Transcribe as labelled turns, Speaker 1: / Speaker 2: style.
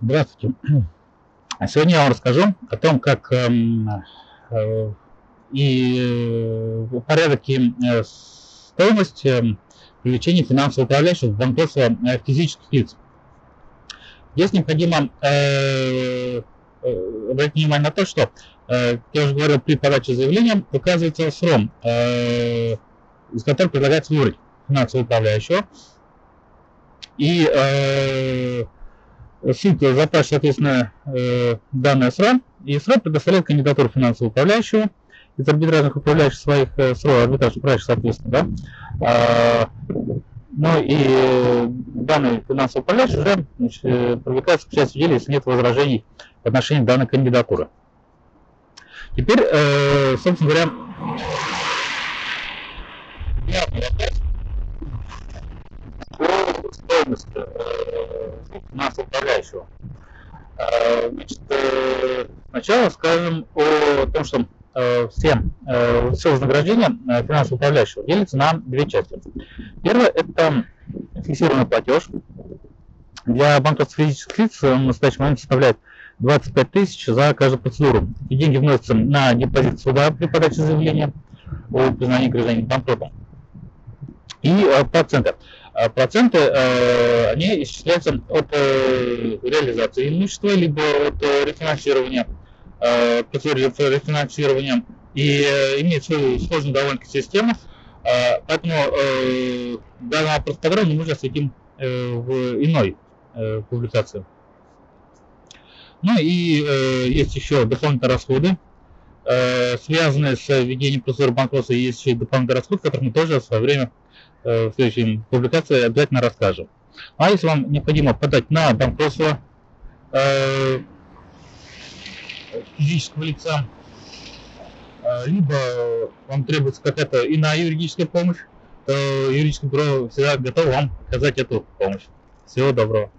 Speaker 1: Здравствуйте. Сегодня я вам расскажу о том, как эм, э, и э, порядок и э, стоимость э, привлечения финансового управляющего в банкротство физических лиц. Здесь необходимо обратить внимание на то, что, я уже говорил, при подаче заявления указывается срок, из которого предлагается выбрать финансового управляющего. И э, суд запрашивает, соответственно, э, данное СРА, и СРА предоставляет кандидатуру финансового управляющего из арбитражных управляющих своих э, СРО, арбитраж управляющих, соответственно, да. А, ну и данный финансовый управляющий уже значит, э, привлекается к участию в деле, если нет возражений в отношении данной кандидатуры. Теперь, э, собственно говоря, главный финансового управляющего. Э, значит, э, сначала скажем о том, что э, все, э, все вознаграждение финансового управляющего делится на две части. Первое – это фиксированный платеж. Для банковских физических лиц в настоящий момент составляет 25 тысяч за каждую процедуру. И деньги вносятся на депозит суда при подаче заявления о признании гражданина банкротом. И проценты. А проценты, э, они исчисляются от э, реализации имущества, либо от э, рефинансирования, э, процедуры рефинансирования. И имеет свою сложную довольно систему, поэтому э, данный вопрос подробно мы э, в иной публикации. Ну и э, есть еще дополнительные расходы, э, связанные с введением процедуры банкротства, есть еще и дополнительные расходы, которые мы тоже в свое время в следующей публикации обязательно расскажем. А если вам необходимо подать на банкротство э, физического лица, э, либо вам требуется какая-то иная юридическая помощь, то юридическое бюро всегда готово вам оказать эту помощь. Всего доброго.